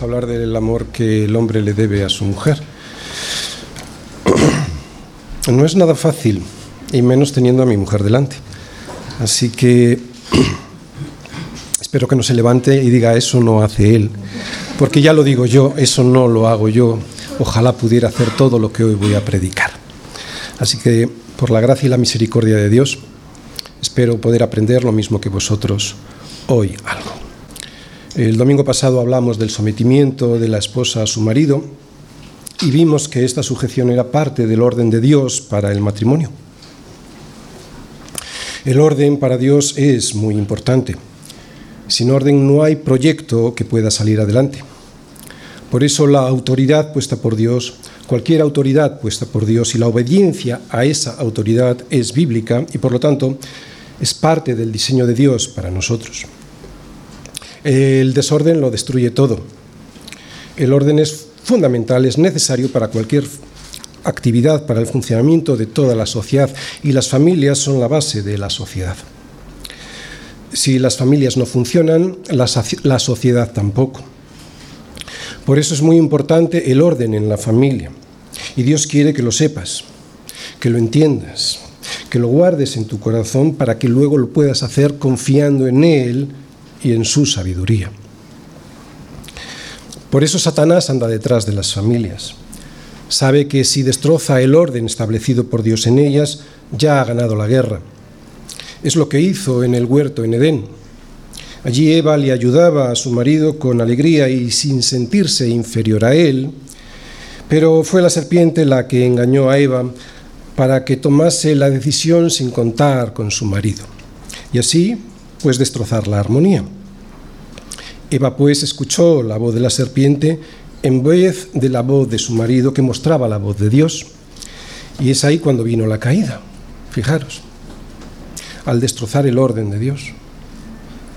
A hablar del amor que el hombre le debe a su mujer. No es nada fácil, y menos teniendo a mi mujer delante. Así que espero que no se levante y diga, eso no hace él. Porque ya lo digo yo, eso no lo hago yo. Ojalá pudiera hacer todo lo que hoy voy a predicar. Así que, por la gracia y la misericordia de Dios, espero poder aprender lo mismo que vosotros hoy algo. El domingo pasado hablamos del sometimiento de la esposa a su marido y vimos que esta sujeción era parte del orden de Dios para el matrimonio. El orden para Dios es muy importante. Sin orden no hay proyecto que pueda salir adelante. Por eso la autoridad puesta por Dios, cualquier autoridad puesta por Dios y la obediencia a esa autoridad es bíblica y por lo tanto es parte del diseño de Dios para nosotros. El desorden lo destruye todo. El orden es fundamental, es necesario para cualquier actividad, para el funcionamiento de toda la sociedad y las familias son la base de la sociedad. Si las familias no funcionan, la, sociedad tampoco. Por eso es muy importante el orden en la familia. Y Dios quiere que lo sepas, que lo entiendas, que lo guardes en tu corazón para que luego lo puedas hacer confiando en Él y en su sabiduría. Por eso Satanás anda detrás de las familias. Sabe que si destroza el orden establecido por Dios en ellas, ya ha ganado la guerra. Es lo que hizo en el huerto en Edén. Allí Eva le ayudaba a su marido con alegría y sin sentirse inferior a él, pero fue la serpiente la que engañó a Eva para que tomase la decisión sin contar con su marido. Y así pues destrozar la armonía. Eva pues escuchó la voz de la serpiente en vez de la voz de su marido que mostraba la voz de Dios. Y es ahí cuando vino la caída, fijaros, al destrozar el orden de Dios.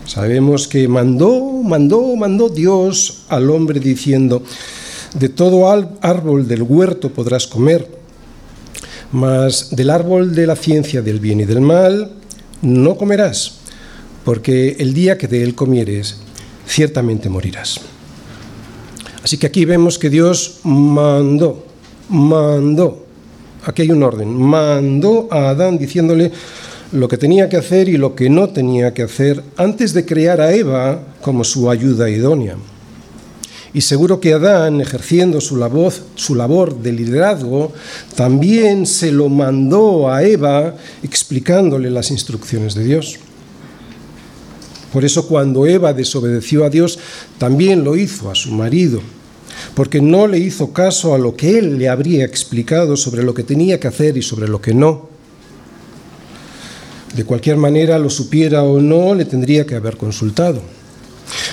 Sabemos que mandó, mandó, mandó Dios al hombre diciendo, de todo árbol del huerto podrás comer, mas del árbol de la ciencia del bien y del mal no comerás porque el día que de él comieres, ciertamente morirás. Así que aquí vemos que Dios mandó, mandó, aquí hay un orden, mandó a Adán diciéndole lo que tenía que hacer y lo que no tenía que hacer antes de crear a Eva como su ayuda idónea. Y seguro que Adán, ejerciendo su labor, su labor de liderazgo, también se lo mandó a Eva explicándole las instrucciones de Dios. Por eso cuando Eva desobedeció a Dios, también lo hizo a su marido, porque no le hizo caso a lo que él le habría explicado sobre lo que tenía que hacer y sobre lo que no. De cualquier manera, lo supiera o no, le tendría que haber consultado.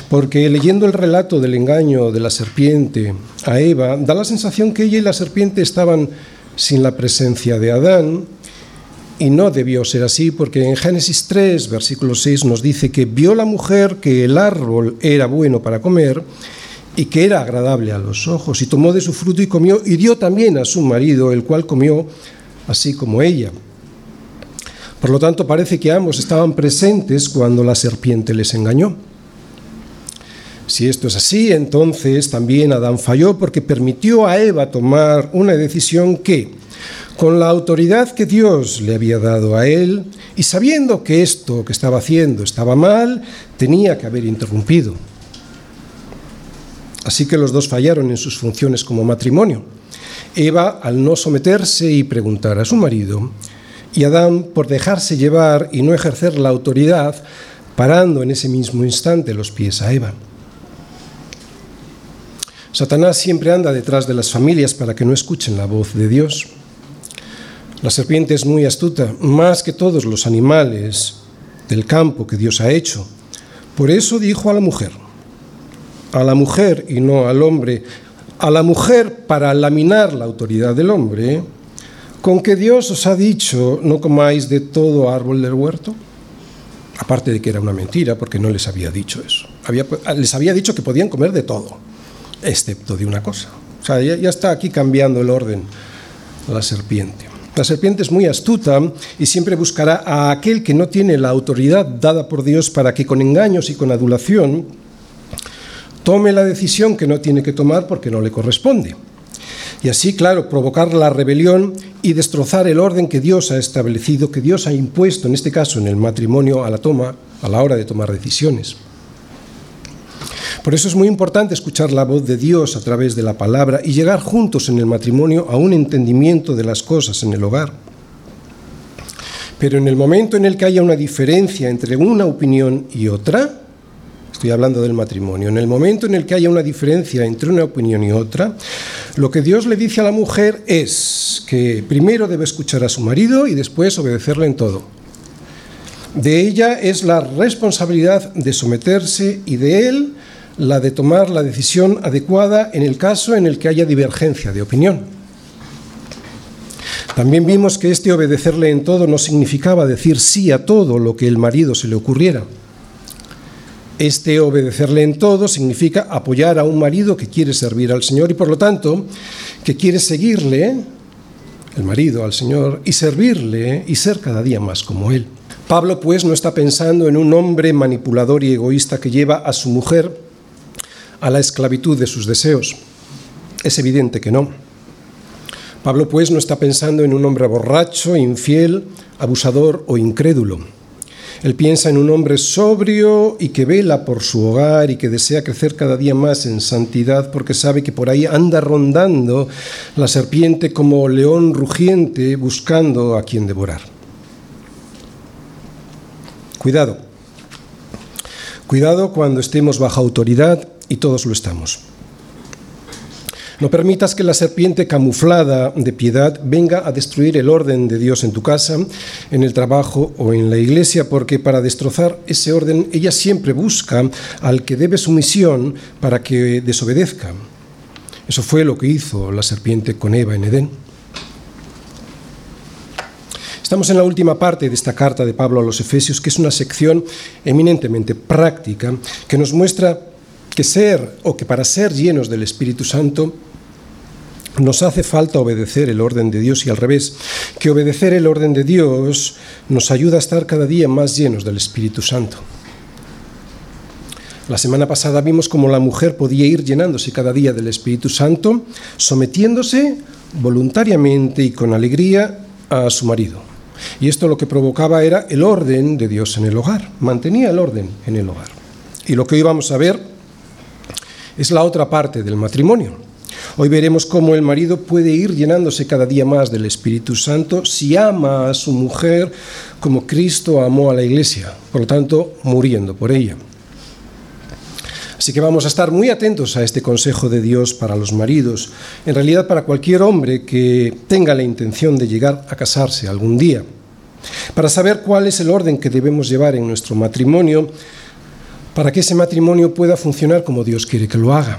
Porque leyendo el relato del engaño de la serpiente a Eva, da la sensación que ella y la serpiente estaban sin la presencia de Adán y no debió ser así porque en Génesis 3, versículo 6 nos dice que vio la mujer que el árbol era bueno para comer y que era agradable a los ojos y tomó de su fruto y comió y dio también a su marido, el cual comió así como ella. Por lo tanto, parece que ambos estaban presentes cuando la serpiente les engañó. Si esto es así, entonces también Adán falló porque permitió a Eva tomar una decisión que, con la autoridad que Dios le había dado a él y sabiendo que esto que estaba haciendo estaba mal, tenía que haber interrumpido. Así que los dos fallaron en sus funciones como matrimonio. Eva al no someterse y preguntar a su marido, y Adán por dejarse llevar y no ejercer la autoridad, parando en ese mismo instante los pies a Eva. Satanás siempre anda detrás de las familias para que no escuchen la voz de Dios. La serpiente es muy astuta, más que todos los animales del campo que Dios ha hecho. Por eso dijo a la mujer, a la mujer y no al hombre, a la mujer para laminar la autoridad del hombre, con que Dios os ha dicho, no comáis de todo árbol del huerto. Aparte de que era una mentira, porque no les había dicho eso. les había dicho que podían comer de todo, excepto de una cosa. O sea, ya está aquí cambiando el orden la serpiente. La serpiente es muy astuta y siempre buscará a aquel que no tiene la autoridad dada por Dios para que con engaños y con adulación tome la decisión que no tiene que tomar porque no le corresponde. Y así, claro, provocar la rebelión y destrozar el orden que Dios ha establecido, que Dios ha impuesto, en este caso en el matrimonio, a la toma, a la hora de tomar decisiones. Por eso es muy importante escuchar la voz de Dios a través de la palabra y llegar juntos en el matrimonio a un entendimiento de las cosas en el hogar. Pero en el momento en el que haya una diferencia entre una opinión y otra, estoy hablando del matrimonio, en el momento en el que haya una diferencia entre una opinión y otra, lo que Dios le dice a la mujer es que primero debe escuchar a su marido y después obedecerle en todo. De ella es la responsabilidad de someterse y de él la de tomar la decisión adecuada en el caso en el que haya divergencia de opinión. También vimos que este obedecerle en todo no significaba decir sí a todo lo que el marido se le ocurriera. Este obedecerle en todo significa apoyar a un marido que quiere servir al Señor y por lo tanto que quiere seguirle, el marido al Señor, y servirle y ser cada día más como Él. Pablo pues no está pensando en un hombre manipulador y egoísta que lleva a su mujer a la esclavitud de sus deseos. Es evidente que no. Pablo pues no está pensando en un hombre borracho, infiel, abusador o incrédulo. Él piensa en un hombre sobrio y que vela por su hogar y que desea crecer cada día más en santidad porque sabe que por ahí anda rondando la serpiente como león rugiente buscando a quien devorar. Cuidado. Cuidado cuando estemos bajo autoridad y todos lo estamos. No permitas que la serpiente camuflada de piedad venga a destruir el orden de Dios en tu casa, en el trabajo o en la iglesia, porque para destrozar ese orden ella siempre busca al que debe sumisión para que desobedezca. Eso fue lo que hizo la serpiente con Eva en Edén. Estamos en la última parte de esta carta de Pablo a los Efesios, que es una sección eminentemente práctica, que nos muestra que ser o que para ser llenos del Espíritu Santo nos hace falta obedecer el orden de Dios y al revés, que obedecer el orden de Dios nos ayuda a estar cada día más llenos del Espíritu Santo. La semana pasada vimos cómo la mujer podía ir llenándose cada día del Espíritu Santo, sometiéndose voluntariamente y con alegría a su marido. Y esto lo que provocaba era el orden de Dios en el hogar, mantenía el orden en el hogar. Y lo que hoy vamos a ver es la otra parte del matrimonio. Hoy veremos cómo el marido puede ir llenándose cada día más del Espíritu Santo si ama a su mujer como Cristo amó a la iglesia, por lo tanto, muriendo por ella. Así que vamos a estar muy atentos a este consejo de Dios para los maridos, en realidad para cualquier hombre que tenga la intención de llegar a casarse algún día, para saber cuál es el orden que debemos llevar en nuestro matrimonio para que ese matrimonio pueda funcionar como Dios quiere que lo haga.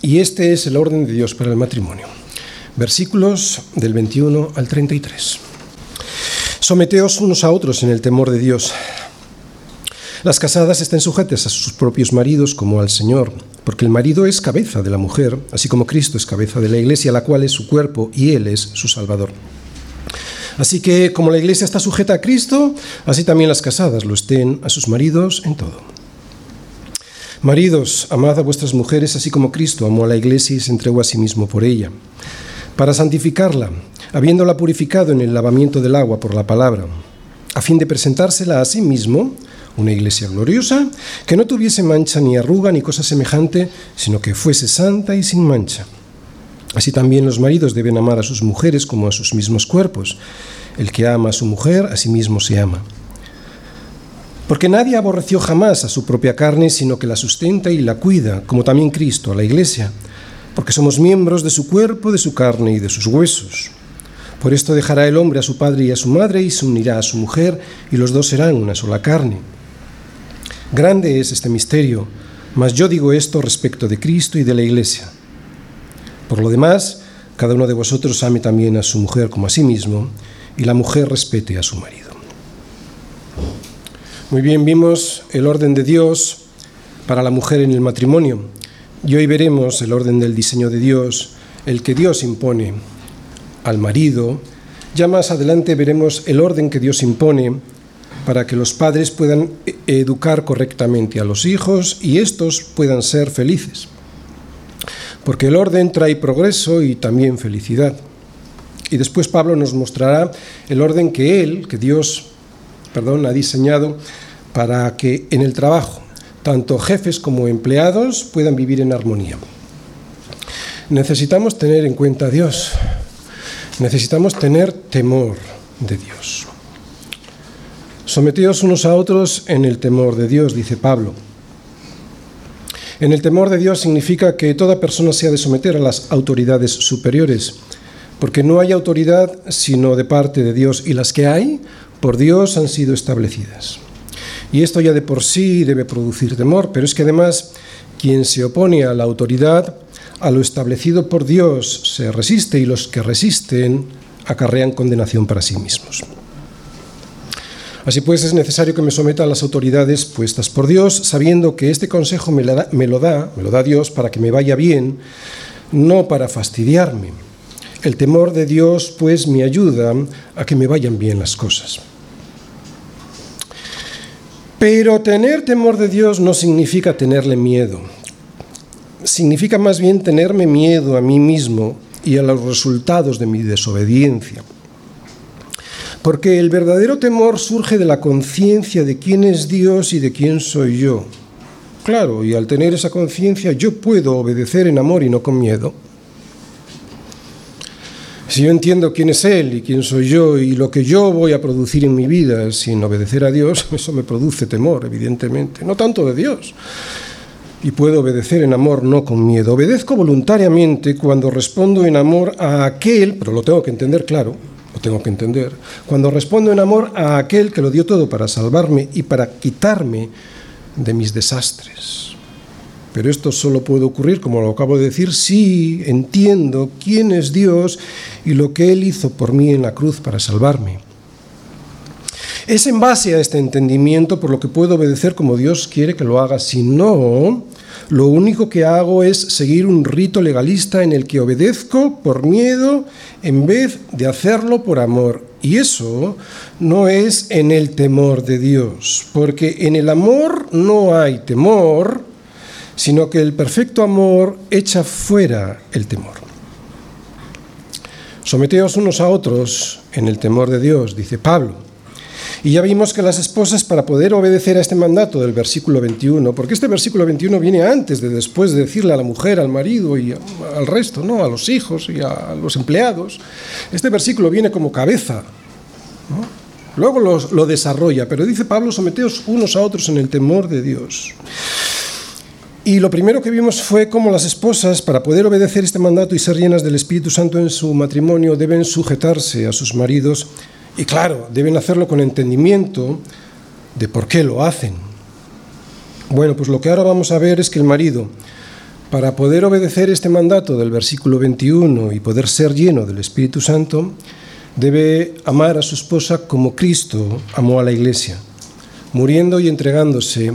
Y este es el orden de Dios para el matrimonio. Versículos del 21 al 33. Someteos unos a otros en el temor de Dios. Las casadas estén sujetas a sus propios maridos como al Señor, porque el marido es cabeza de la mujer, así como Cristo es cabeza de la iglesia, la cual es su cuerpo y Él es su Salvador. Así que como la iglesia está sujeta a Cristo, así también las casadas lo estén a sus maridos en todo. Maridos, amad a vuestras mujeres así como Cristo amó a la iglesia y se entregó a sí mismo por ella, para santificarla, habiéndola purificado en el lavamiento del agua por la palabra, a fin de presentársela a sí mismo, una iglesia gloriosa, que no tuviese mancha ni arruga ni cosa semejante, sino que fuese santa y sin mancha. Así también los maridos deben amar a sus mujeres como a sus mismos cuerpos. El que ama a su mujer, a sí mismo se ama. Porque nadie aborreció jamás a su propia carne, sino que la sustenta y la cuida, como también Cristo a la iglesia, porque somos miembros de su cuerpo, de su carne y de sus huesos. Por esto dejará el hombre a su padre y a su madre y se unirá a su mujer, y los dos serán una sola carne. Grande es este misterio, mas yo digo esto respecto de Cristo y de la iglesia. Por lo demás, cada uno de vosotros ame también a su mujer como a sí mismo, y la mujer respete a su marido. Muy bien, vimos el orden de Dios para la mujer en el matrimonio, y hoy veremos el orden del diseño de Dios, el que Dios impone al marido. Ya más adelante veremos el orden que Dios impone para que los padres puedan e-, educar correctamente a los hijos y estos puedan ser felices. Porque el orden trae progreso y también felicidad. Y después Pablo nos mostrará el orden que él, que Dios, perdón, ha diseñado para que en el trabajo tanto jefes como empleados puedan vivir en armonía. Necesitamos tener en cuenta a Dios. Necesitamos tener temor de Dios. Someteos unos a otros en el temor de Dios, dice Pablo. En el temor de Dios significa que toda persona se ha de someter a las autoridades superiores, porque no hay autoridad sino de parte de Dios y las que hay por Dios han sido establecidas. Y esto ya de por sí debe producir temor, pero es que además quien se opone a la autoridad, a lo establecido por Dios, se resiste y los que resisten acarrean condenación para sí mismos. Así pues, es necesario que me someta a las autoridades puestas por Dios, sabiendo que este consejo me, lo da, me lo da Dios para que me vaya bien, no para fastidiarme. El temor de Dios, pues, me ayuda a que me vayan bien las cosas. Pero tener temor de Dios no significa tenerle miedo. Significa más bien tenerme miedo a mí mismo y a los resultados de mi desobediencia. Porque el verdadero temor surge de la conciencia de quién es Dios y de quién soy yo. Claro, y al tener esa conciencia yo puedo obedecer en amor y no con miedo. Si yo entiendo quién es Él y quién soy yo y lo que yo voy a producir en mi vida sin obedecer a Dios, eso me produce temor, evidentemente. No tanto de Dios. Y puedo obedecer en amor, no con miedo. Obedezco voluntariamente cuando respondo en amor a aquel, pero lo tengo que entender claro, lo tengo que entender, cuando respondo en amor a aquel que lo dio todo para salvarme y para quitarme de mis desastres. Pero esto solo puede ocurrir, como lo acabo de decir, si entiendo quién es Dios y lo que Él hizo por mí en la cruz para salvarme. Es en base a este entendimiento por lo que puedo obedecer como Dios quiere que lo haga. Si no, lo único que hago es seguir un rito legalista en el que obedezco por miedo en vez de hacerlo por amor. Y eso no es en el temor de Dios, porque en el amor no hay temor, sino que el perfecto amor echa fuera el temor. Someteos unos a otros en el temor de Dios, dice Pablo. Y ya vimos que las esposas, para poder obedecer a este mandato del versículo 21, porque este versículo 21 viene antes de después de decirle a la mujer, al marido y al resto, ¿no? a los hijos y a los empleados, este versículo viene como cabeza. Luego lo desarrolla, pero dice Pablo, someteos unos a otros en el temor de Dios. Y lo primero que vimos fue cómo las esposas, para poder obedecer este mandato y ser llenas del Espíritu Santo en su matrimonio, deben sujetarse a sus maridos y claro, deben hacerlo con entendimiento de por qué lo hacen. Bueno, pues lo que ahora vamos a ver es que el marido, para poder obedecer este mandato del versículo 21 y poder ser lleno del Espíritu Santo, debe amar a su esposa como Cristo amó a la iglesia, muriendo y entregándose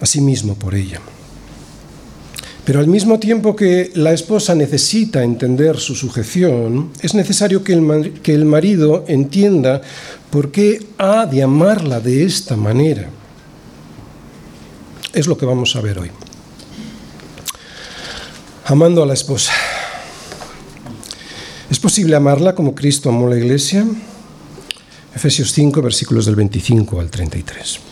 a sí mismo por ella. Pero al mismo tiempo que la esposa necesita entender su sujeción, es necesario que el, que el marido entienda por qué ha de amarla de esta manera. Es lo que vamos a ver hoy. Amando a la esposa. ¿Es posible amarla como Cristo amó la iglesia? Efesios 5, versículos del 25 al 33.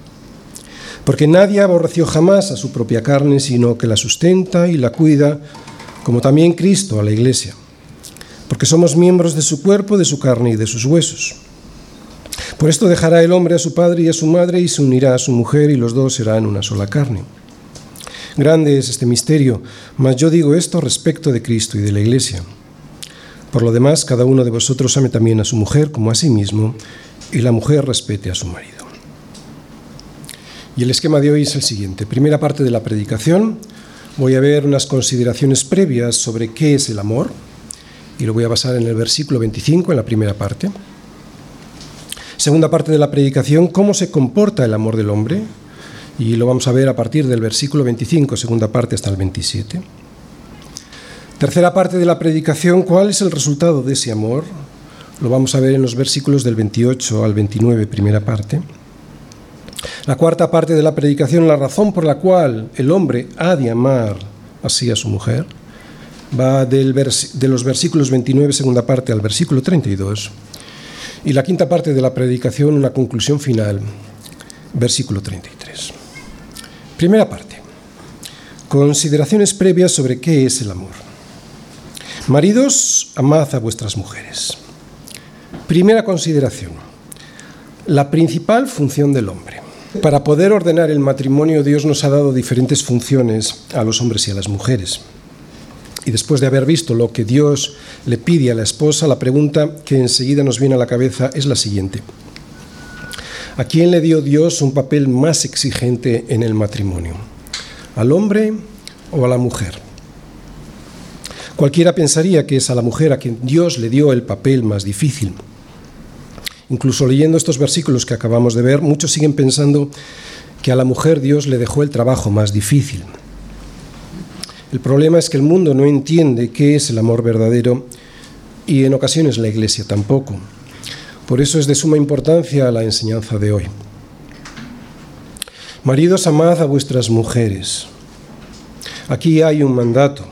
Porque nadie aborreció jamás a su propia carne, sino que la sustenta y la cuida, como también Cristo a la iglesia. Porque somos miembros de su cuerpo, de su carne y de sus huesos. Por esto dejará el hombre a su padre y a su madre y se unirá a su mujer y los dos serán una sola carne. Grande es este misterio, mas yo digo esto respecto de Cristo y de la iglesia. Por lo demás, cada uno de vosotros ame también a su mujer como a sí mismo, y la mujer respete a su marido. Y el esquema de hoy es el siguiente. Primera parte de la predicación, voy a ver unas consideraciones previas sobre qué es el amor, y lo voy a basar en el versículo 25, en la primera parte. Segunda parte de la predicación, cómo se comporta el amor del hombre, y lo vamos a ver a partir del versículo 25, segunda parte hasta el 27. Tercera parte de la predicación, ¿cuál es el resultado de ese amor? Lo vamos a ver en los versículos del 28 al 29, primera parte. La cuarta parte de la predicación, la razón por la cual el hombre ha de amar así a su mujer, va del de los versículos 29, segunda parte, al versículo 32. Y la quinta parte de la predicación, una conclusión final, versículo 33. Primera parte. Consideraciones previas sobre qué es el amor. Maridos, amad a vuestras mujeres. Primera consideración. La principal función del hombre. Para poder ordenar el matrimonio, Dios nos ha dado diferentes funciones a los hombres y a las mujeres. Y después de haber visto lo que Dios le pide a la esposa, la pregunta que enseguida nos viene a la cabeza es la siguiente. ¿A quién le dio Dios un papel más exigente en el matrimonio? ¿Al hombre o a la mujer? Cualquiera pensaría que es a la mujer a quien Dios le dio el papel más difícil. Incluso leyendo estos versículos que acabamos de ver, muchos siguen pensando que a la mujer Dios le dejó el trabajo más difícil. El problema es que el mundo no entiende qué es el amor verdadero y en ocasiones la Iglesia tampoco. Por eso es de suma importancia la enseñanza de hoy. Maridos, amad a vuestras mujeres. Aquí hay un mandato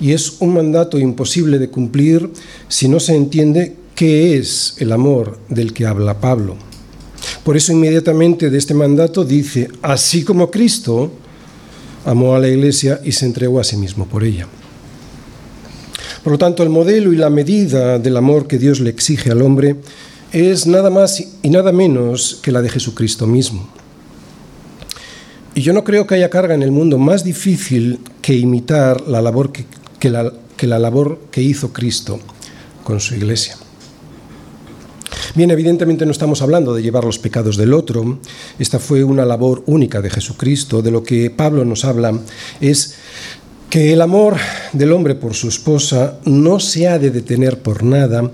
y es un mandato imposible de cumplir si no se entiende qué es el amor del que habla Pablo. Por eso inmediatamente de este mandato dice, así como Cristo amó a la iglesia y se entregó a sí mismo por ella. Por lo tanto, el modelo y la medida del amor que Dios le exige al hombre es nada más y nada menos que la de Jesucristo mismo. Y yo no creo que haya carga en el mundo más difícil que imitar la labor que la labor que hizo Cristo con su iglesia. Bien, evidentemente no estamos hablando de llevar los pecados del otro, esta fue una labor única de Jesucristo, de lo que Pablo nos habla es que el amor del hombre por su esposa no se ha de detener por nada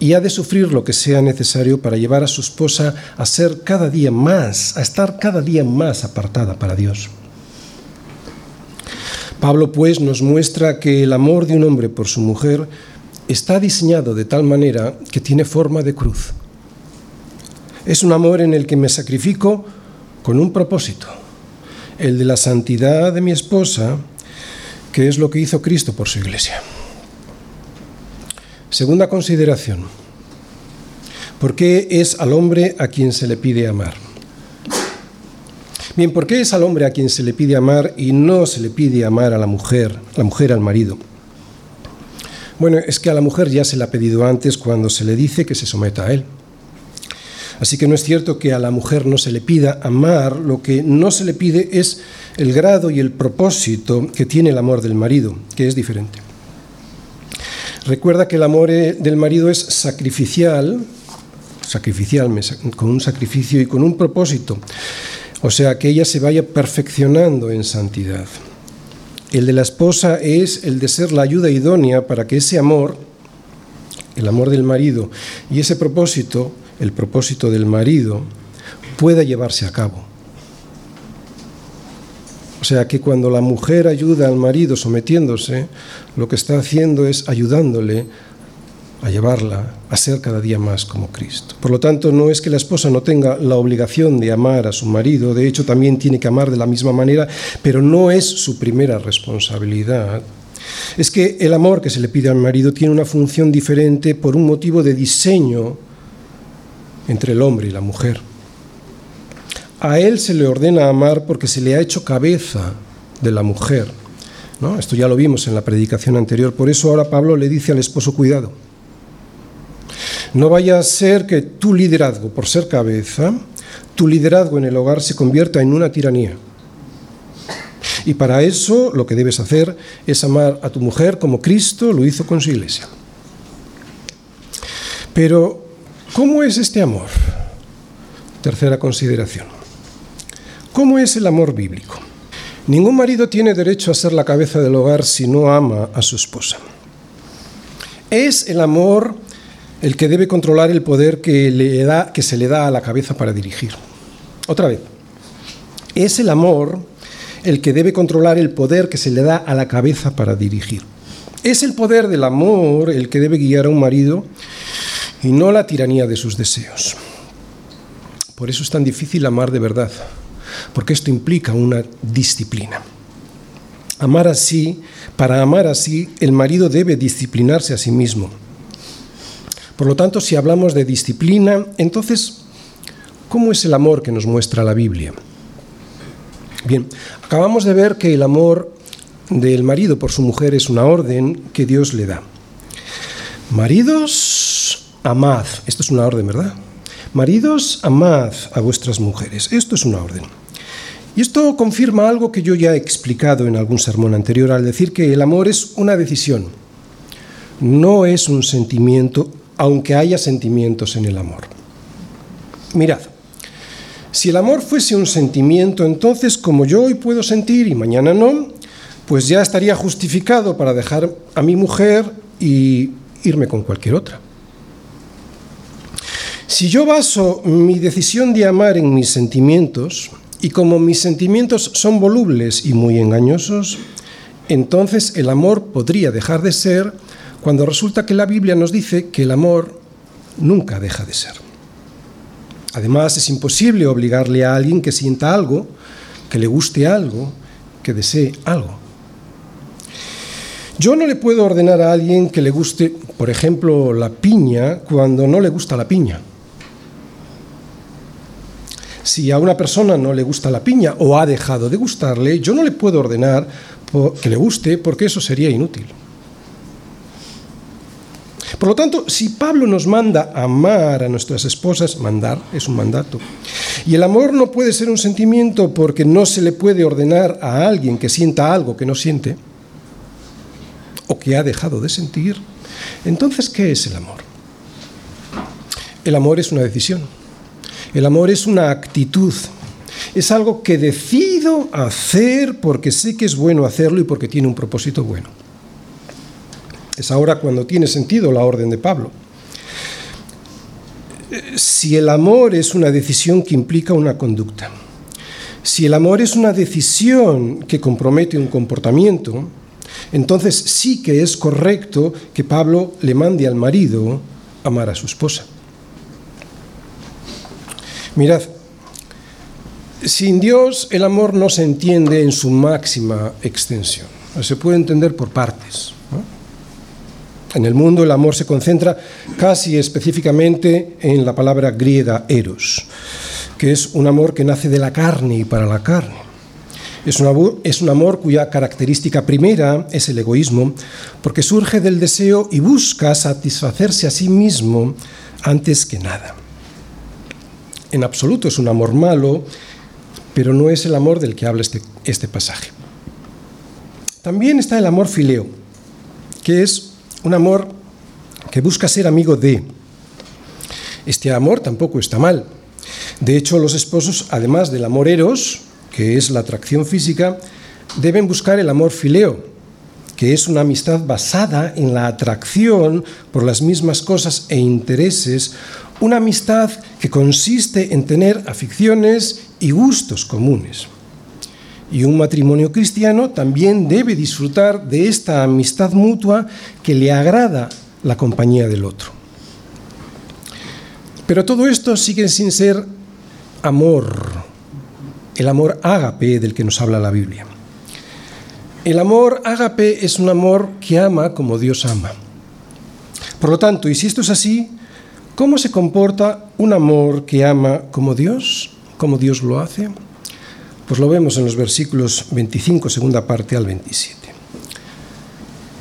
y ha de sufrir lo que sea necesario para llevar a su esposa a ser cada día más, a estar cada día más apartada para Dios. Pablo pues nos muestra que el amor de un hombre por su mujer está diseñado de tal manera que tiene forma de cruz. Es un amor en el que me sacrifico con un propósito, el de la santidad de mi esposa, que es lo que hizo Cristo por su iglesia. Segunda consideración. ¿Por qué es al hombre a quien se le pide amar? Bien, ¿por qué es al hombre a quien se le pide amar y no se le pide amar a la mujer, la mujer al marido? Bueno, es que a la mujer ya se le ha pedido antes cuando se le dice que se someta a él. Así que no es cierto que a la mujer no se le pida amar, lo que no se le pide es el grado y el propósito que tiene el amor del marido, que es diferente. Recuerda que el amor eh, del marido es sacrificial, sacrificial, con un sacrificio y con un propósito. O sea, que ella se vaya perfeccionando en santidad. El de la esposa es el de ser la ayuda idónea para que ese amor, el amor del marido, y ese propósito, el propósito del marido, pueda llevarse a cabo. O sea que cuando la mujer ayuda al marido sometiéndose, lo que está haciendo es ayudándole a llevarla a ser cada día más como Cristo. Por lo tanto, no es que la esposa no tenga la obligación de amar a su marido, de hecho también tiene que amar de la misma manera, pero no es su primera responsabilidad. Es que el amor que se le pide al marido tiene una función diferente por un motivo de diseño entre el hombre y la mujer. A él se le ordena amar porque se le ha hecho cabeza de la mujer. ¿no? Esto ya lo vimos en la predicación anterior. Por eso ahora Pablo le dice al esposo, cuidado no vaya a ser que tu liderazgo, por ser cabeza, tu liderazgo en el hogar se convierta en una tiranía. Y para eso lo que debes hacer es amar a tu mujer como Cristo lo hizo con su iglesia. Pero, ¿cómo es este amor? Tercera consideración. ¿Cómo es el amor bíblico? Ningún marido tiene derecho a ser la cabeza del hogar si no ama a su esposa. Es el amor el que debe controlar el poder que, le da, que se le da a la cabeza para dirigir. Otra vez, es el amor el que debe controlar el poder que se le da a la cabeza para dirigir. Es el poder del amor el que debe guiar a un marido y no la tiranía de sus deseos. Por eso es tan difícil amar de verdad, porque esto implica una disciplina. Amar así, para amar así, el marido debe disciplinarse a sí mismo. Por lo tanto, si hablamos de disciplina, entonces, ¿cómo es el amor que nos muestra la Biblia? Bien, acabamos de ver que el amor del marido por su mujer es una orden que Dios le da. Maridos, amad. Esto es una orden, ¿verdad? Maridos, amad a vuestras mujeres. Esto es una orden. Y esto confirma algo que yo ya he explicado en algún sermón anterior al decir que el amor es una decisión, no es un sentimiento, aunque haya sentimientos en el amor. Mirad, si el amor fuese un sentimiento, entonces como yo hoy puedo sentir y mañana no, pues ya estaría justificado para dejar a mi mujer y irme con cualquier otra. Si yo baso mi decisión de amar en mis sentimientos, y como mis sentimientos son volubles y muy engañosos, entonces el amor podría dejar de ser cuando resulta que la Biblia nos dice que el amor nunca deja de ser. Además, es imposible obligarle a alguien que sienta algo, que le guste algo, que desee algo. Yo no le puedo ordenar a alguien que le guste, por ejemplo, la piña cuando no le gusta la piña. Si a una persona no le gusta la piña o ha dejado de gustarle, yo no le puedo ordenar que le guste porque eso sería inútil. Por lo tanto, si Pablo nos manda amar a nuestras esposas, mandar es un mandato. Y el amor no puede ser un sentimiento porque no se le puede ordenar a alguien que sienta algo que no siente o que ha dejado de sentir. Entonces, ¿qué es el amor? El amor es una decisión. El amor es una actitud. Es algo que decido hacer porque sé que es bueno hacerlo y porque tiene un propósito bueno. Es ahora cuando tiene sentido la orden de Pablo. Si el amor es una decisión que implica una conducta, si el amor es una decisión que compromete un comportamiento, entonces sí que es correcto que Pablo le mande al marido amar a su esposa. Mirad, sin Dios el amor no se entiende en su máxima extensión, se puede entender por partes. En el mundo el amor se concentra casi específicamente en la palabra griega eros, que es un amor que nace de la carne y para la carne. Es un, amor, cuya característica primera es el egoísmo, porque surge del deseo y busca satisfacerse a sí mismo antes que nada. En absoluto es un amor malo, pero no es el amor del que habla este, este pasaje. También está el amor fileo, que es un amor que busca ser amigo de. Este amor tampoco está mal. De hecho, los esposos, además del amor eros, que es la atracción física, deben buscar el amor fileo, que es una amistad basada en la atracción por las mismas cosas e intereses, una amistad que consiste en tener aficiones y gustos comunes. Y un matrimonio cristiano también debe disfrutar de esta amistad mutua que le agrada la compañía del otro. Pero todo esto sigue sin ser amor, el amor ágape del que nos habla la Biblia. El amor ágape es un amor que ama como Dios ama. Por lo tanto, y si esto es así, ¿cómo se comporta un amor que ama como Dios, como Dios lo hace? Pues lo vemos en los versículos 25, segunda parte al 27.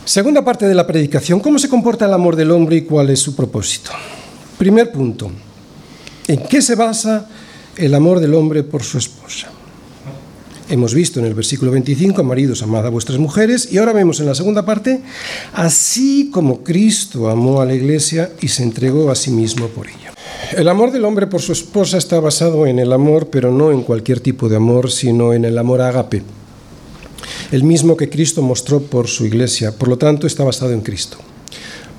Segunda parte de la predicación, ¿cómo se comporta el amor del hombre y cuál es su propósito? Primer punto, ¿en qué se basa el amor del hombre por su esposa? Hemos visto en el versículo 25, maridos, amad a vuestras mujeres, y ahora vemos en la segunda parte, así como Cristo amó a la iglesia y se entregó a sí mismo por ella. El amor del hombre por su esposa está basado en el amor, pero no en cualquier tipo de amor, sino en el amor ágape, el mismo que Cristo mostró por su iglesia, por lo tanto está basado en Cristo.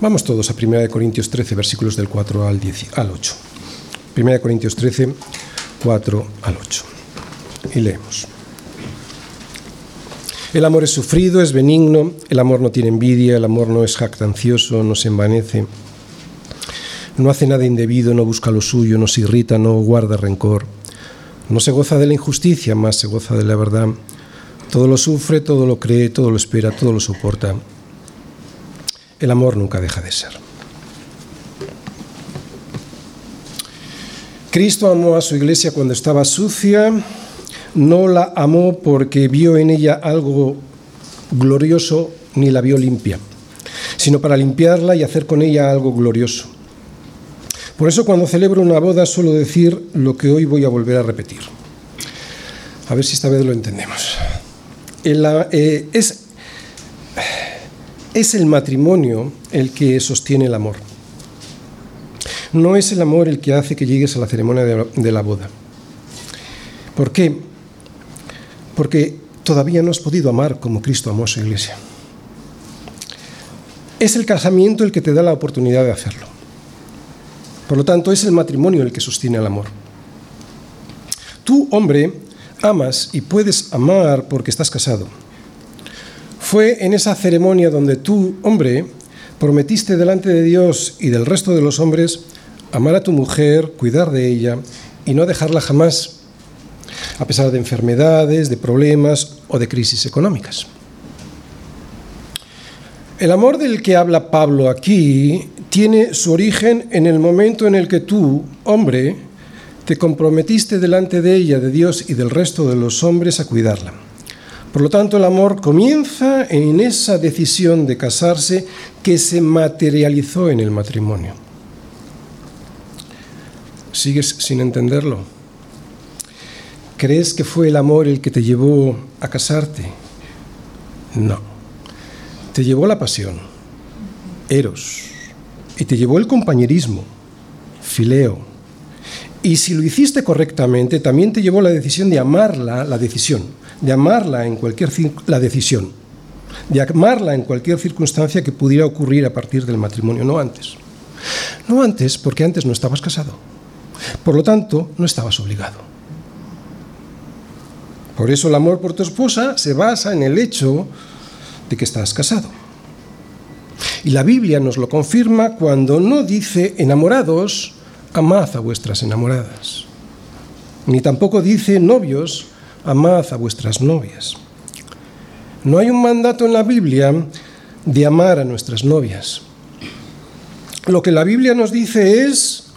Vamos todos a 1 Corintios 13, versículos del 4 al, 10, al 8. 1 Corintios 13, 4 al 8. Y leemos. El amor es sufrido, es benigno, el amor no tiene envidia, el amor no es jactancioso, no se envanece, no hace nada indebido, no busca lo suyo, no se irrita, no guarda rencor, no se goza de la injusticia, más se goza de la verdad. Todo lo sufre, todo lo cree, todo lo espera, todo lo soporta. El amor nunca deja de ser. Cristo amó a su iglesia cuando estaba sucia, no la amó porque vio en ella algo glorioso ni la vio limpia, sino para limpiarla y hacer con ella algo glorioso. Por eso cuando celebro una boda suelo decir lo que hoy voy a volver a repetir. A ver si esta vez lo entendemos. Eh, es, es el matrimonio el que sostiene el amor. No es el amor el que hace que llegues a la ceremonia de la boda. ¿Por qué? porque todavía no has podido amar como Cristo amó a su iglesia. Es el casamiento el que te da la oportunidad de hacerlo. Por lo tanto, es el matrimonio el que sostiene el amor. Tú, hombre, amas y puedes amar porque estás casado. Fue en esa ceremonia donde tú, hombre, prometiste delante de Dios y del resto de los hombres amar a tu mujer, cuidar de ella y no dejarla jamás a pesar de enfermedades, de problemas o de crisis económicas. El amor del que habla Pablo aquí tiene su origen en el momento en el que tú, hombre, te comprometiste delante de ella, de Dios y del resto de los hombres a cuidarla. Por lo tanto, el amor comienza en esa decisión de casarse que se materializó en el matrimonio. ¿Sigues sin entenderlo? ¿Crees que fue el amor el que te llevó a casarte? No. Te llevó la pasión, eros, y te llevó el compañerismo, fileo. Y si lo hiciste correctamente, también te llevó la decisión de amarla, la decisión, de amarla en cualquier la decisión, de amarla en cualquier circunstancia que pudiera ocurrir a partir del matrimonio, no antes. No antes, porque antes no estabas casado. Por lo tanto, no estabas obligado. Por eso el amor por tu esposa se basa en el hecho de que estás casado. Y la Biblia nos lo confirma cuando no dice enamorados, amad a vuestras enamoradas. Ni tampoco dice novios, amad a vuestras novias. No hay un mandato en la Biblia de amar a nuestras novias. Lo que la Biblia nos dice es,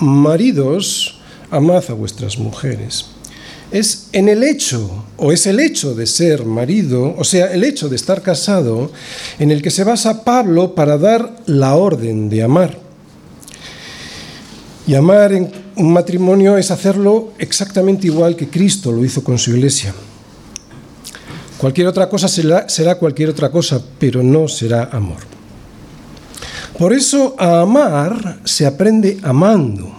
maridos, amad a vuestras mujeres es en el hecho, o es el hecho de ser marido, o sea, el hecho de estar casado, en el que se basa Pablo para dar la orden de amar. Y amar en un matrimonio es hacerlo exactamente igual que Cristo lo hizo con su iglesia. Cualquier otra cosa será, será cualquier otra cosa, pero no será amor. Por eso a amar se aprende amando.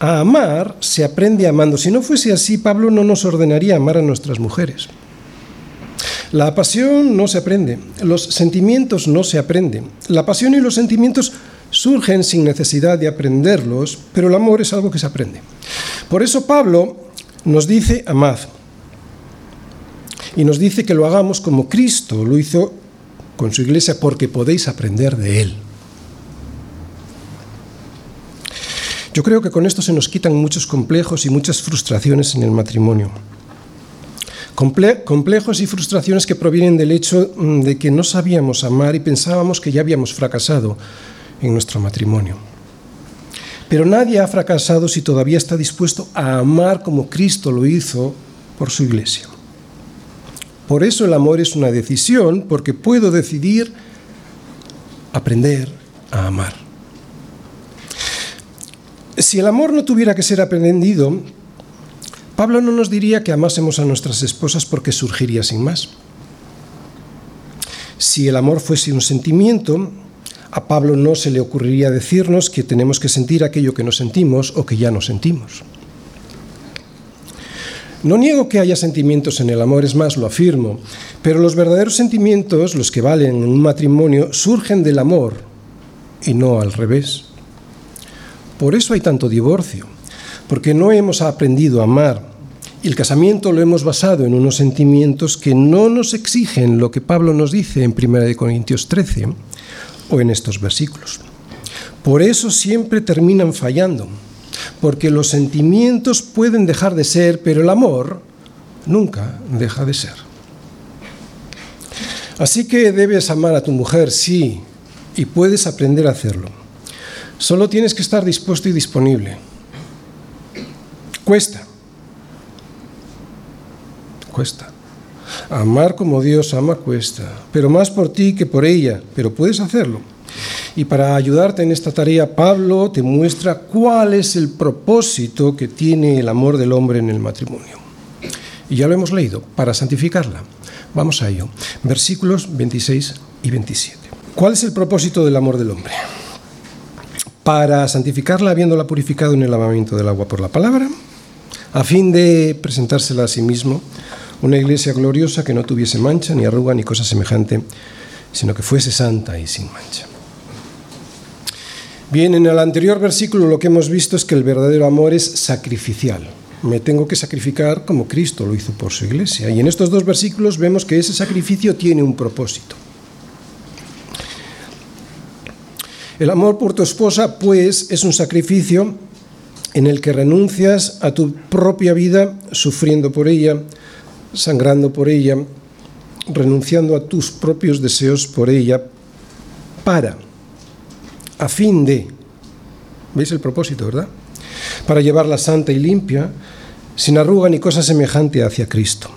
A amar se aprende amando. Si no fuese así, Pablo no nos ordenaría amar a nuestras mujeres. La pasión no se aprende, los sentimientos no se aprenden. La pasión y los sentimientos surgen sin necesidad de aprenderlos, pero el amor es algo que se aprende. Por eso Pablo nos dice amad. Y nos dice que lo hagamos como Cristo lo hizo con su iglesia porque podéis aprender de él. Yo creo que con esto se nos quitan muchos complejos y muchas frustraciones en el matrimonio. complejos y frustraciones que provienen del hecho mm, de que no sabíamos amar y pensábamos que ya habíamos fracasado en nuestro matrimonio. Pero nadie ha fracasado si todavía está dispuesto a amar como Cristo lo hizo por su iglesia. Por eso el amor es una decisión, porque puedo decidir aprender a amar. Si el amor no tuviera que ser aprendido, Pablo no nos diría que amásemos a nuestras esposas porque surgiría sin más. Si el amor fuese un sentimiento, A Pablo no se le ocurriría decirnos que tenemos que sentir aquello que no sentimos o que ya no sentimos. No niego que haya sentimientos en el amor, es más, lo afirmo, pero los verdaderos sentimientos, los que valen en un matrimonio, surgen del amor y no al revés. Por eso hay tanto divorcio, porque no hemos aprendido a amar el casamiento lo hemos basado en unos sentimientos que no nos exigen lo que Pablo nos dice en 1 Corintios 13 o en estos versículos. Por eso siempre terminan fallando porque los sentimientos pueden dejar de ser, pero el amor nunca deja de ser. Así que debes amar a tu mujer, sí, y puedes aprender a hacerlo. Solo tienes que estar dispuesto y disponible. Cuesta. Cuesta. Amar como Dios ama cuesta, pero más por ti que por ella, pero puedes hacerlo. Y para ayudarte en esta tarea, Pablo te muestra cuál es el propósito que tiene el amor del hombre en el matrimonio. Y ya lo hemos leído, para santificarla. Vamos a ello. Versículos 26 y 27. ¿Cuál es el propósito del amor del hombre? Para santificarla habiéndola purificado en el lavamiento del agua por la palabra, a fin de presentársela a sí mismo, una iglesia gloriosa que no tuviese mancha, ni arruga, ni cosa semejante, sino que fuese santa y sin mancha. Bien, en el anterior versículo lo que hemos visto es que el verdadero amor es sacrificial. Me tengo que sacrificar como Cristo lo hizo por su iglesia. Y en estos dos versículos vemos que ese sacrificio tiene un propósito. El amor por tu esposa, pues, es un sacrificio en el que renuncias a tu propia vida sufriendo por ella, sangrando por ella, renunciando a tus propios deseos por ella, para a fin de, ¿veis el propósito, verdad? Para llevarla santa y limpia, sin arruga ni cosa semejante hacia Cristo.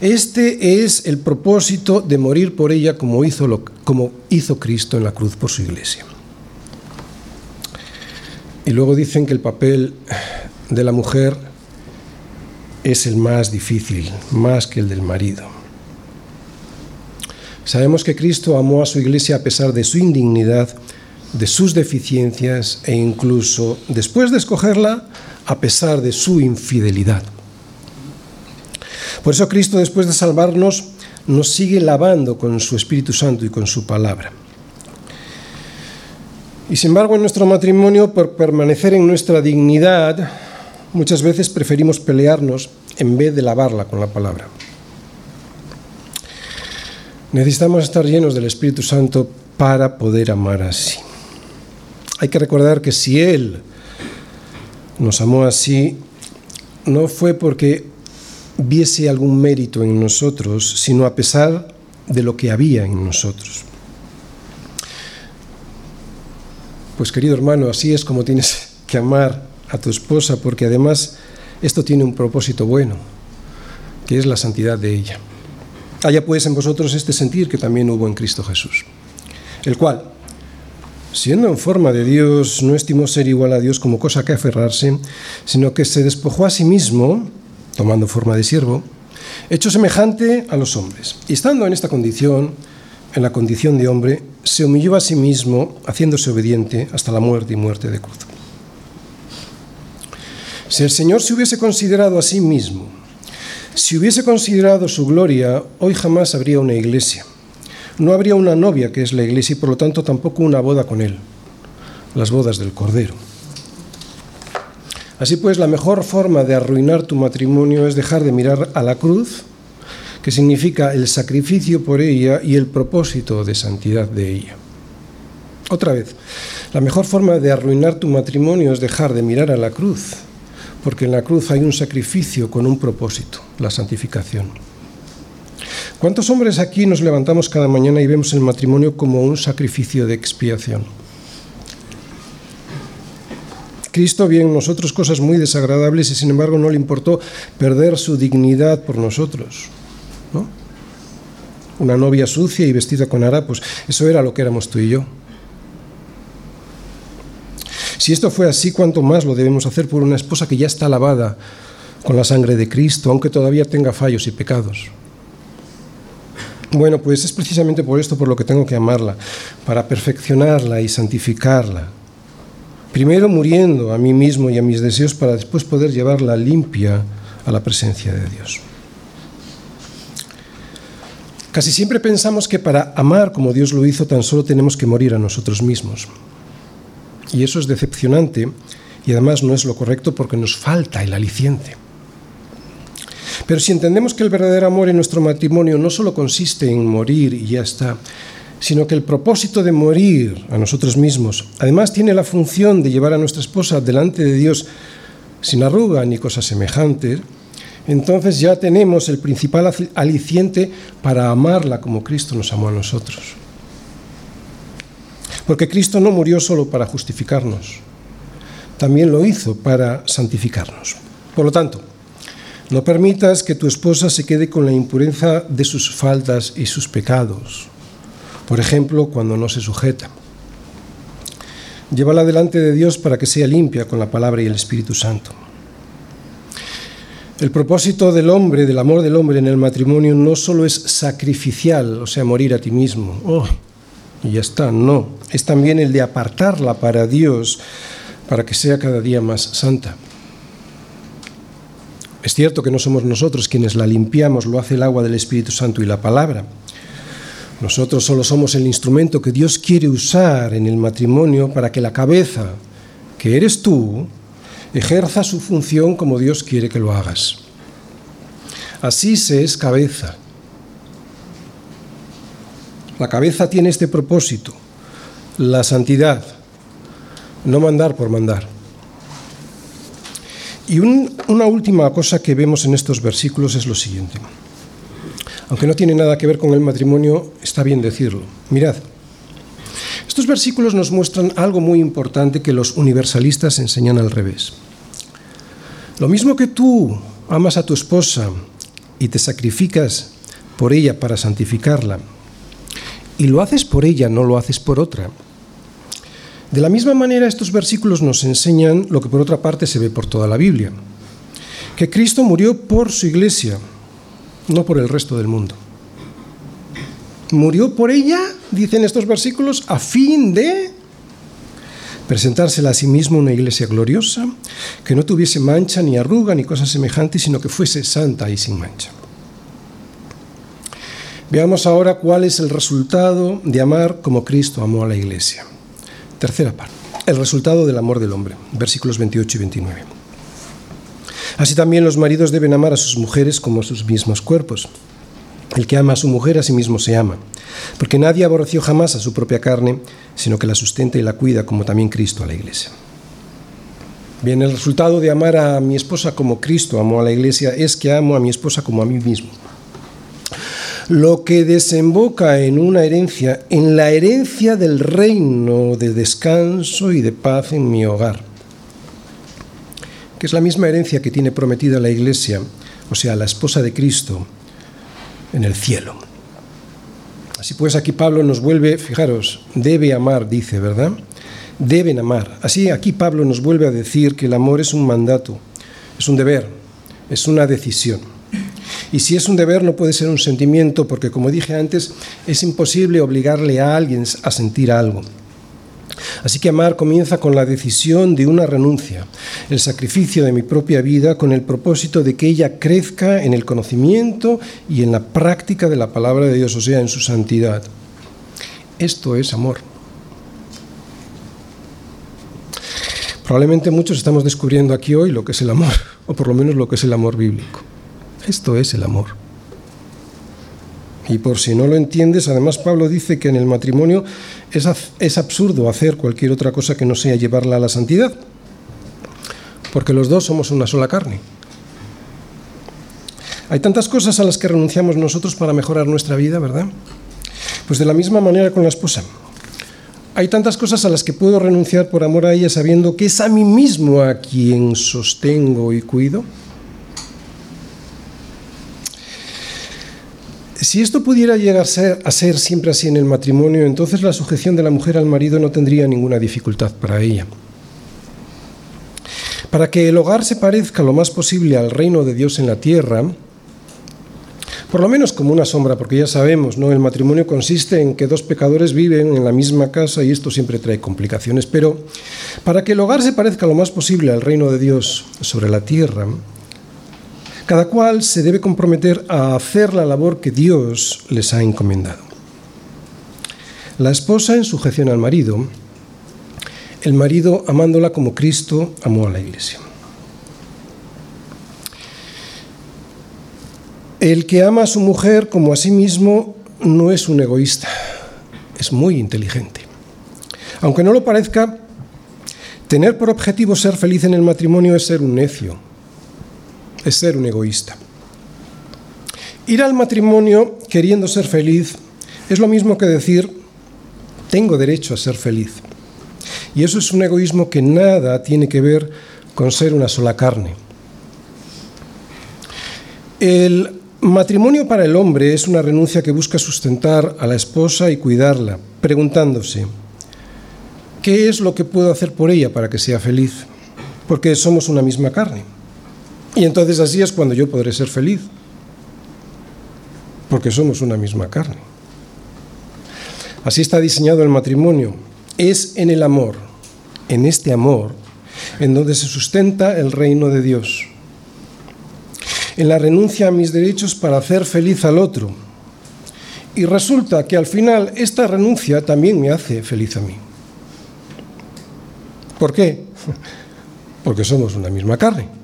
Este es el propósito de morir por ella como hizo, como hizo Cristo en la cruz por su iglesia. Y luego dicen que el papel de la mujer es el más difícil, más que el del marido. Sabemos que Cristo amó a su iglesia a pesar de su indignidad, de sus deficiencias e incluso después de escogerla, a pesar de su infidelidad. Por eso Cristo, después de salvarnos, nos sigue lavando con su Espíritu Santo y con su palabra. Y sin embargo, en nuestro matrimonio, por permanecer en nuestra dignidad, muchas veces preferimos pelearnos en vez de lavarla con la palabra. Necesitamos estar llenos del Espíritu Santo para poder amar así. Hay que recordar que si Él nos amó así, no fue porque viese algún mérito en nosotros, sino a pesar de lo que había en nosotros. Pues querido hermano, así es como tienes que amar a tu esposa, porque además esto tiene un propósito bueno, que es la santidad de ella. Haya pues en vosotros este sentir que también hubo en Cristo Jesús, el cual, siendo en forma de Dios, no estimó ser igual a Dios como cosa que aferrarse, sino que se despojó a sí mismo, tomando forma de siervo, hecho semejante a los hombres. Y estando en esta condición, en la condición de hombre, se humilló a sí mismo, haciéndose obediente hasta la muerte y muerte de cruz. Si el Señor se hubiese considerado a sí mismo, si hubiese considerado su gloria, hoy jamás habría una iglesia. No habría una novia que es la iglesia y por lo tanto tampoco una boda con él, las bodas del Cordero. Así pues, la mejor forma de arruinar tu matrimonio es dejar de mirar a la cruz, que significa el sacrificio por ella y el propósito de santidad de ella. Otra vez, la mejor forma de arruinar tu matrimonio es dejar de mirar a la cruz, porque en la cruz hay un sacrificio con un propósito, la santificación. ¿Cuántos hombres aquí nos levantamos cada mañana y vemos el matrimonio como un sacrificio de expiación? Cristo vio en nosotros cosas muy desagradables y sin embargo no le importó perder su dignidad por nosotros. Una novia sucia y vestida con harapos, eso era lo que éramos tú y yo. Si esto fue así, ¿cuánto más lo debemos hacer por una esposa que ya está lavada con la sangre de Cristo, aunque todavía tenga fallos y pecados? Bueno, pues es precisamente por esto por lo que tengo que amarla, para perfeccionarla y santificarla. Primero muriendo a mí mismo y a mis deseos para después poder llevarla limpia a la presencia de Dios. Casi siempre pensamos que para amar como Dios lo hizo tan solo tenemos que morir a nosotros mismos. Y eso es decepcionante y además no es lo correcto porque nos falta el aliciente. Pero si entendemos que el verdadero amor en nuestro matrimonio no solo consiste en morir y ya está, sino que el propósito de morir a nosotros mismos, además tiene la función de llevar a nuestra esposa delante de Dios sin arruga ni cosas semejantes, entonces ya tenemos el principal aliciente para amarla como Cristo nos amó a nosotros. Porque Cristo no murió solo para justificarnos, también lo hizo para santificarnos. Por lo tanto, no permitas que tu esposa se quede con la impureza de sus faltas y sus pecados. Por ejemplo, cuando no se sujeta. Llévala delante de Dios para que sea limpia con la palabra y el Espíritu Santo. El propósito del hombre, del amor del hombre en el matrimonio, no solo es sacrificial, o sea, morir a ti mismo. Oh, y ya está, no. Es también el de apartarla para Dios, para que sea cada día más santa. Es cierto que no somos nosotros quienes la limpiamos, lo hace el agua del Espíritu Santo y la palabra. Nosotros solo somos el instrumento que Dios quiere usar en el matrimonio para que la cabeza, que eres tú, ejerza su función como Dios quiere que lo hagas. Así se es cabeza. La cabeza tiene este propósito, la santidad, no mandar por mandar. Y una última cosa que vemos en estos versículos es lo siguiente. Aunque no tiene nada que ver con el matrimonio, está bien decirlo. Mirad, estos versículos nos muestran algo muy importante que los universalistas enseñan al revés. Lo mismo que tú amas a tu esposa y te sacrificas por ella para santificarla, y lo haces por ella, no lo haces por otra, de la misma manera, estos versículos nos enseñan lo que por otra parte se ve por toda la Biblia, que Cristo murió por su iglesia, no por el resto del mundo. Murió por ella, dicen estos versículos, a fin de presentársela a sí mismo una iglesia gloriosa, que no tuviese mancha ni arruga ni cosas semejantes, sino que fuese santa y sin mancha. Veamos ahora cuál es el resultado de amar como Cristo amó a la iglesia. Tercera parte. El resultado del amor del hombre. Versículos 28 y 29. Así también los maridos deben amar a sus mujeres como a sus mismos cuerpos. El que ama a su mujer a sí mismo se ama, porque nadie aborreció jamás a su propia carne, sino que la sustenta y la cuida como también Cristo a la iglesia. Bien, el resultado de amar a mi esposa como Cristo amó a la iglesia es que amo a mi esposa como a mí mismo lo que desemboca en una herencia, en la herencia del reino de descanso y de paz en mi hogar, que es la misma herencia que tiene prometida la Iglesia, o sea, la esposa de Cristo, en el cielo. Así pues, aquí Pablo nos vuelve, fijaros, debe amar, dice, ¿verdad? Deben amar. Así aquí Pablo nos vuelve a decir que el amor es un mandato, es un deber, es una decisión. Y si es un deber, no puede ser un sentimiento, porque como dije antes, es imposible obligarle a alguien a sentir algo. Así que amar comienza con la decisión de una renuncia, el sacrificio de mi propia vida con el propósito de que ella crezca en el conocimiento y en la práctica de la palabra de Dios, o sea, en su santidad. Esto es amor. Probablemente muchos estamos descubriendo aquí hoy lo que es el amor, o por lo menos lo que es el amor bíblico. Esto es el amor. Y por si no lo entiendes, además Pablo dice que en el matrimonio es, es, absurdo hacer cualquier otra cosa que no sea llevarla a la santidad, porque los dos somos una sola carne. Hay tantas cosas a las que renunciamos nosotros para mejorar nuestra vida, ¿verdad? Pues de la misma manera con la esposa. Hay tantas cosas a las que puedo renunciar por amor a ella sabiendo que es a mí mismo a quien sostengo y cuido. Si esto pudiera llegar a ser, siempre así en el matrimonio, entonces la sujeción de la mujer al marido no tendría ninguna dificultad para ella. Para que el hogar se parezca lo más posible al reino de Dios en la tierra, por lo menos como una sombra, porque ya sabemos, ¿no? El matrimonio consiste en que dos pecadores viven en la misma casa y esto siempre trae complicaciones, pero para que el hogar se parezca lo más posible al reino de Dios sobre la tierra, cada cual se debe comprometer a hacer la labor que Dios les ha encomendado. La esposa en sujeción al marido, el marido amándola como Cristo amó a la iglesia. El que ama a su mujer como a sí mismo no es un egoísta, es muy inteligente. Aunque no lo parezca, tener por objetivo ser feliz en el matrimonio es ser un necio, es ser un egoísta. Ir al matrimonio queriendo ser feliz es lo mismo que decir, tengo derecho a ser feliz. Y eso es un egoísmo que nada tiene que ver con ser una sola carne. El matrimonio para el hombre es una renuncia que busca sustentar a la esposa y cuidarla, preguntándose, ¿qué es lo que puedo hacer por ella para que sea feliz? Porque somos una misma carne. Y entonces así es cuando yo podré ser feliz, porque somos una misma carne. Así está diseñado el matrimonio. Es en el amor, en este amor, en donde se sustenta el reino de Dios. En la renuncia a mis derechos para hacer feliz al otro. Y resulta que al final esta renuncia también me hace feliz a mí. ¿Por qué? Porque somos una misma carne.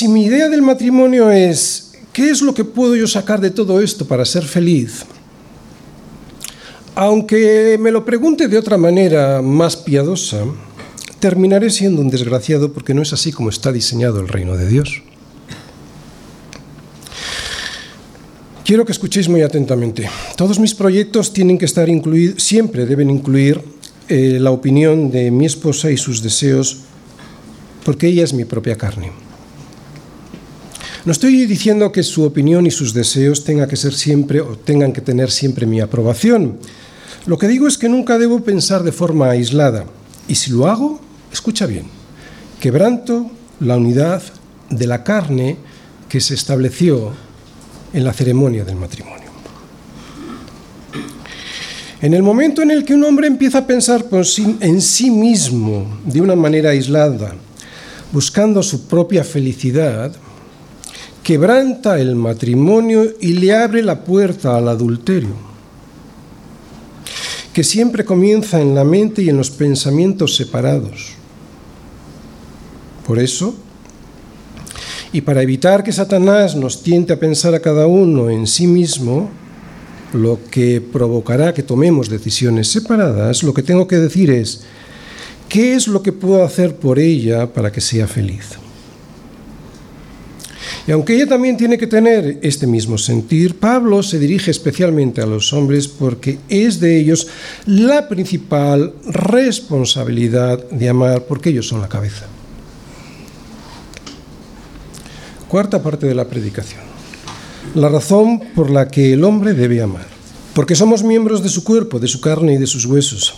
Si mi idea del matrimonio es, ¿qué es lo que puedo yo sacar de todo esto para ser feliz? Aunque me lo pregunte de otra manera más piadosa, terminaré siendo un desgraciado porque no es así como está diseñado el reino de Dios. Quiero que escuchéis muy atentamente. Todos mis proyectos tienen que estar incluidos, siempre deben incluir eh, la opinión de mi esposa y sus deseos, porque ella es mi propia carne. No estoy diciendo que su opinión y sus deseos tengan que ser siempre o tengan que tener siempre mi aprobación. Lo que digo es que nunca debo pensar de forma aislada. Y si lo hago, escucha bien, quebranto la unidad de la carne que se estableció en la ceremonia del matrimonio. En el momento en el que un hombre empieza a pensar en sí mismo de una manera aislada, buscando su propia felicidad, quebranta el matrimonio y le abre la puerta al adulterio, que siempre comienza en la mente y en los pensamientos separados. Por eso, y para evitar que Satanás nos tiente a pensar a cada uno en sí mismo, lo que provocará que tomemos decisiones separadas, lo que tengo que decir es, ¿qué es lo que puedo hacer por ella para que sea feliz? Y aunque ella también tiene que tener este mismo sentir, Pablo se dirige especialmente a los hombres porque es de ellos la principal responsabilidad de amar, porque ellos son la cabeza. Cuarta parte de la predicación. La razón por la que el hombre debe amar. Porque somos miembros de su cuerpo, de su carne y de sus huesos.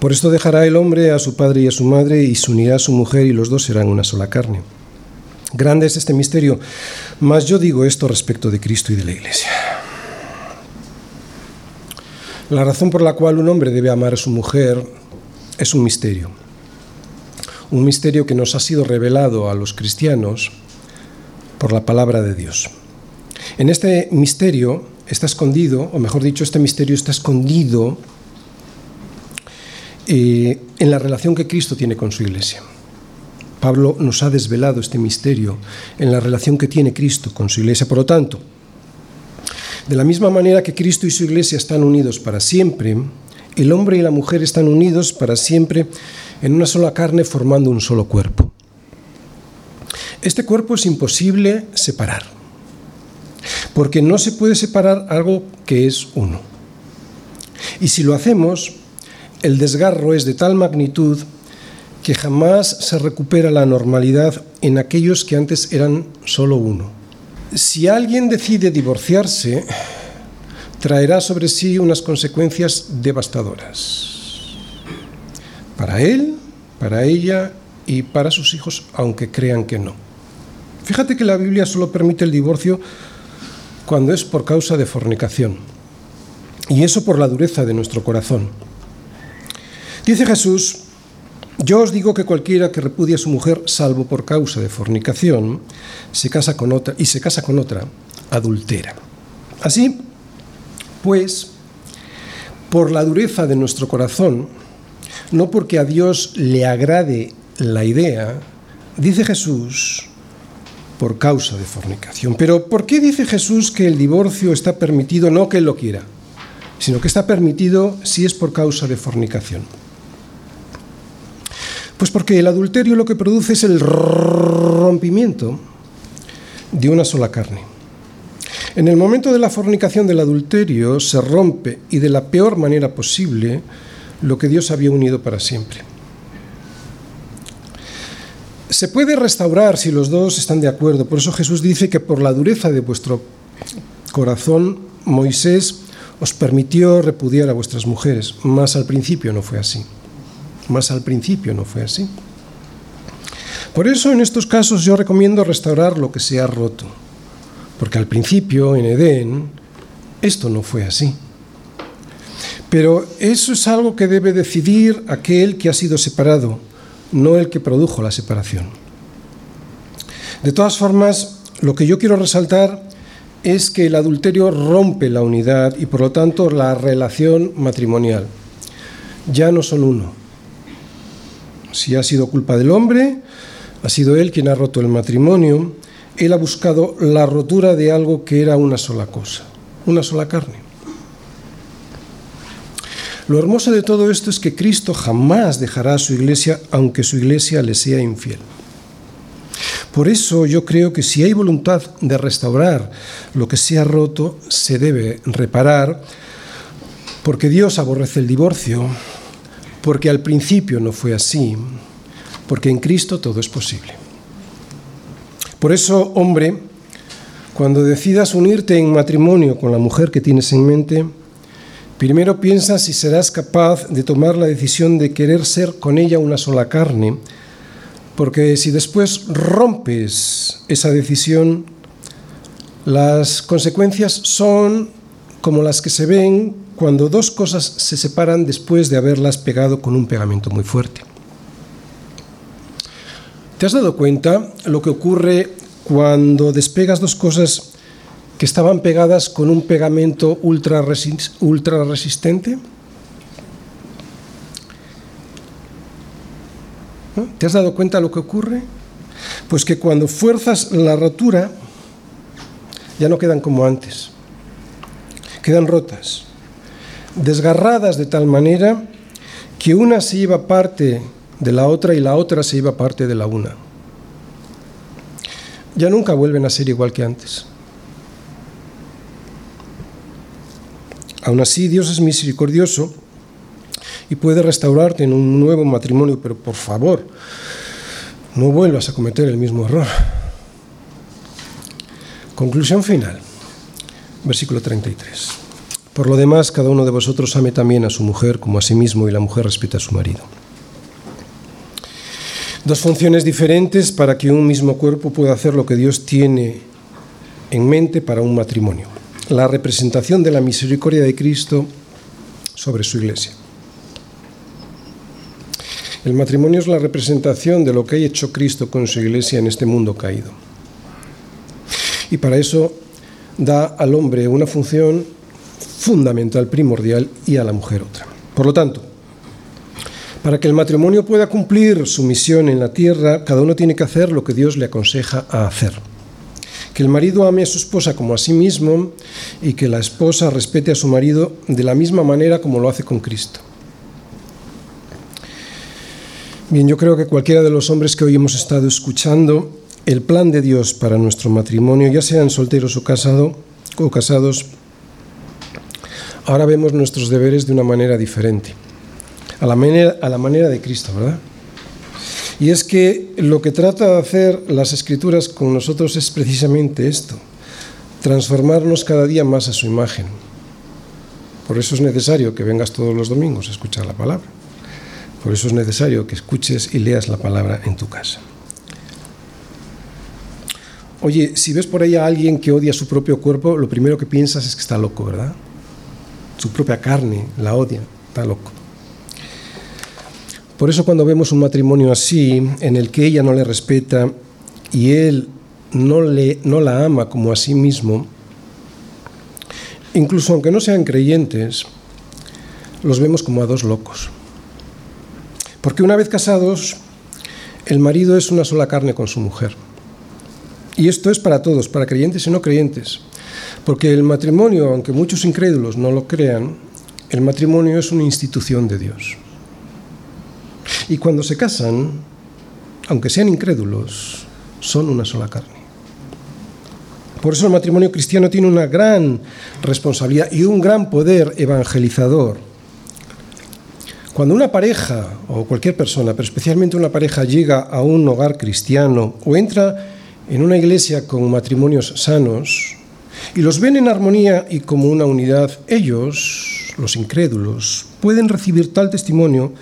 Por esto dejará el hombre a su padre y a su madre y se unirá a su mujer y los dos serán una sola carne. Grande es este misterio, mas yo digo esto respecto de Cristo y de la Iglesia. La razón por la cual un hombre debe amar a su mujer es un misterio. Un misterio que nos ha sido revelado a los cristianos por la palabra de Dios. En este misterio está escondido, o mejor dicho, este misterio está escondido eh, en la relación que Cristo tiene con su iglesia. Pablo nos ha desvelado este misterio en la relación que tiene Cristo con su iglesia. Por lo tanto, de la misma manera que Cristo y su iglesia están unidos para siempre, el hombre y la mujer están unidos para siempre en una sola carne formando un solo cuerpo. Este cuerpo es imposible separar, porque no se puede separar algo que es uno. Y si lo hacemos, el desgarro es de tal magnitud que jamás se recupera la normalidad en aquellos que antes eran solo uno. Si alguien decide divorciarse, traerá sobre sí unas consecuencias devastadoras. Para él, para ella y para sus hijos, aunque crean que no. Fíjate que la Biblia solo permite el divorcio cuando es por causa de fornicación. Y eso por la dureza de nuestro corazón. Dice Jesús, yo os digo que cualquiera que repudia a su mujer, salvo por causa de fornicación, se casa con otra y se casa con otra, adultera. Así, pues, por la dureza de nuestro corazón, no porque a Dios le agrade la idea, dice Jesús, por causa de fornicación. Pero ¿por qué dice Jesús que el divorcio está permitido no que él lo quiera, sino que está permitido si es por causa de fornicación? Pues porque el adulterio lo que produce es el rompimiento de una sola carne. En el momento de la fornicación del adulterio se rompe y de la peor manera posible lo que Dios había unido para siempre. Se puede restaurar si los dos están de acuerdo. Por eso Jesús dice que por la dureza de vuestro corazón Moisés os permitió repudiar a vuestras mujeres, mas al principio no fue así más al principio no fue así. Por eso en estos casos yo recomiendo restaurar lo que se ha roto, porque al principio en Edén esto no fue así. Pero eso es algo que debe decidir aquel que ha sido separado, no el que produjo la separación. De todas formas, lo que yo quiero resaltar es que el adulterio rompe la unidad y por lo tanto la relación matrimonial. Ya no son uno, si ha sido culpa del hombre, ha sido él quien ha roto el matrimonio, él ha buscado la rotura de algo que era una sola cosa, una sola carne. Lo hermoso de todo esto es que Cristo jamás dejará a su iglesia aunque su iglesia le sea infiel. Por eso yo creo que si hay voluntad de restaurar lo que se ha roto, se debe reparar, porque Dios aborrece el divorcio, porque al principio no fue así, porque en Cristo todo es posible. Por eso, hombre, cuando decidas unirte en matrimonio con la mujer que tienes en mente, primero piensa si serás capaz de tomar la decisión de querer ser con ella una sola carne, porque si después rompes esa decisión, las consecuencias son como las que se ven cuando dos cosas se separan después de haberlas pegado con un pegamento muy fuerte. ¿Te has dado cuenta lo que ocurre cuando despegas dos cosas que estaban pegadas con un pegamento ultra, resistente? ¿Te has dado cuenta lo que ocurre? Pues que cuando fuerzas la rotura, ya no quedan como antes, quedan rotas desgarradas de tal manera que una se iba parte de la otra y la otra se iba parte de la una. Ya nunca vuelven a ser igual que antes. Aún así, Dios es misericordioso y puede restaurarte en un nuevo matrimonio, pero por favor, no vuelvas a cometer el mismo error. Conclusión final, versículo 33. Por lo demás, cada uno de vosotros ame también a su mujer como a sí mismo y la mujer respeta a su marido. Dos funciones diferentes para que un mismo cuerpo pueda hacer lo que Dios tiene en mente para un matrimonio. La representación de la misericordia de Cristo sobre su iglesia. El matrimonio es la representación de lo que ha hecho Cristo con su iglesia en este mundo caído. Y para eso da al hombre una función fundamental, primordial, y a la mujer otra. Por lo tanto, para que el matrimonio pueda cumplir su misión en la tierra, cada uno tiene que hacer lo que Dios le aconseja a hacer. Que el marido ame a su esposa como a sí mismo y que la esposa respete a su marido de la misma manera como lo hace con Cristo. Bien, yo creo que cualquiera de los hombres que hoy hemos estado escuchando, el plan de Dios para nuestro matrimonio, ya sean solteros o, casado, o casados, ahora vemos nuestros deberes de una manera diferente, a la manera, de Cristo, ¿verdad? Y es que lo que trata de hacer las escrituras con nosotros es precisamente esto, transformarnos cada día más a su imagen. Por eso es necesario que vengas todos los domingos a escuchar la palabra. Por eso es necesario que escuches y leas la palabra en tu casa. Oye, si ves por ahí a alguien que odia su propio cuerpo, lo primero que piensas es que está loco, ¿verdad? Su propia carne la odia, está loco. Por eso cuando vemos un matrimonio así, en el que ella no le respeta y él no, le, no la ama como a sí mismo, incluso aunque no sean creyentes, los vemos como a dos locos. Porque una vez casados, el marido es una sola carne con su mujer. Y esto es para todos, para creyentes y no creyentes. Porque el matrimonio, aunque muchos incrédulos no lo crean, el matrimonio es una institución de Dios. Y cuando se casan, aunque sean incrédulos, son una sola carne. Por eso el matrimonio cristiano tiene una gran responsabilidad y un gran poder evangelizador. Cuando una pareja, o cualquier persona, pero especialmente una pareja, llega a un hogar cristiano o entra en una iglesia con matrimonios sanos y los ven en armonía y como una unidad, ellos, los incrédulos, pueden recibir tal testimonio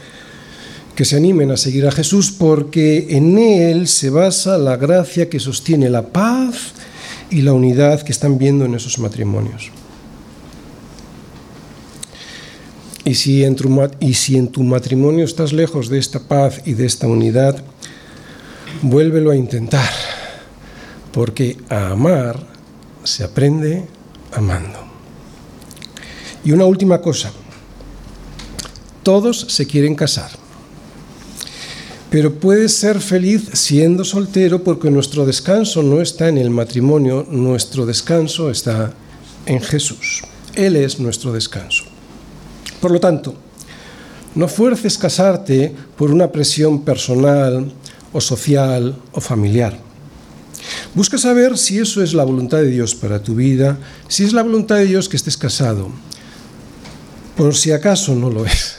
que se animen a seguir a Jesús porque en Él se basa la gracia que sostiene la paz y la unidad que están viendo en esos matrimonios. Y si, en tu, matrimonio estás lejos de esta paz y de esta unidad, vuélvelo a intentar, porque a amar se aprende amando. Y una última cosa, todos se quieren casar. Pero puedes ser feliz siendo soltero porque nuestro descanso no está en el matrimonio, nuestro descanso está en Jesús. Él es nuestro descanso. Por lo tanto, no fuerces casarte por una presión personal o social o familiar. Busca saber si eso es la voluntad de Dios para tu vida, si es la voluntad de Dios que estés casado, por si acaso no lo es,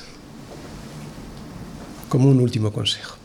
como un último consejo.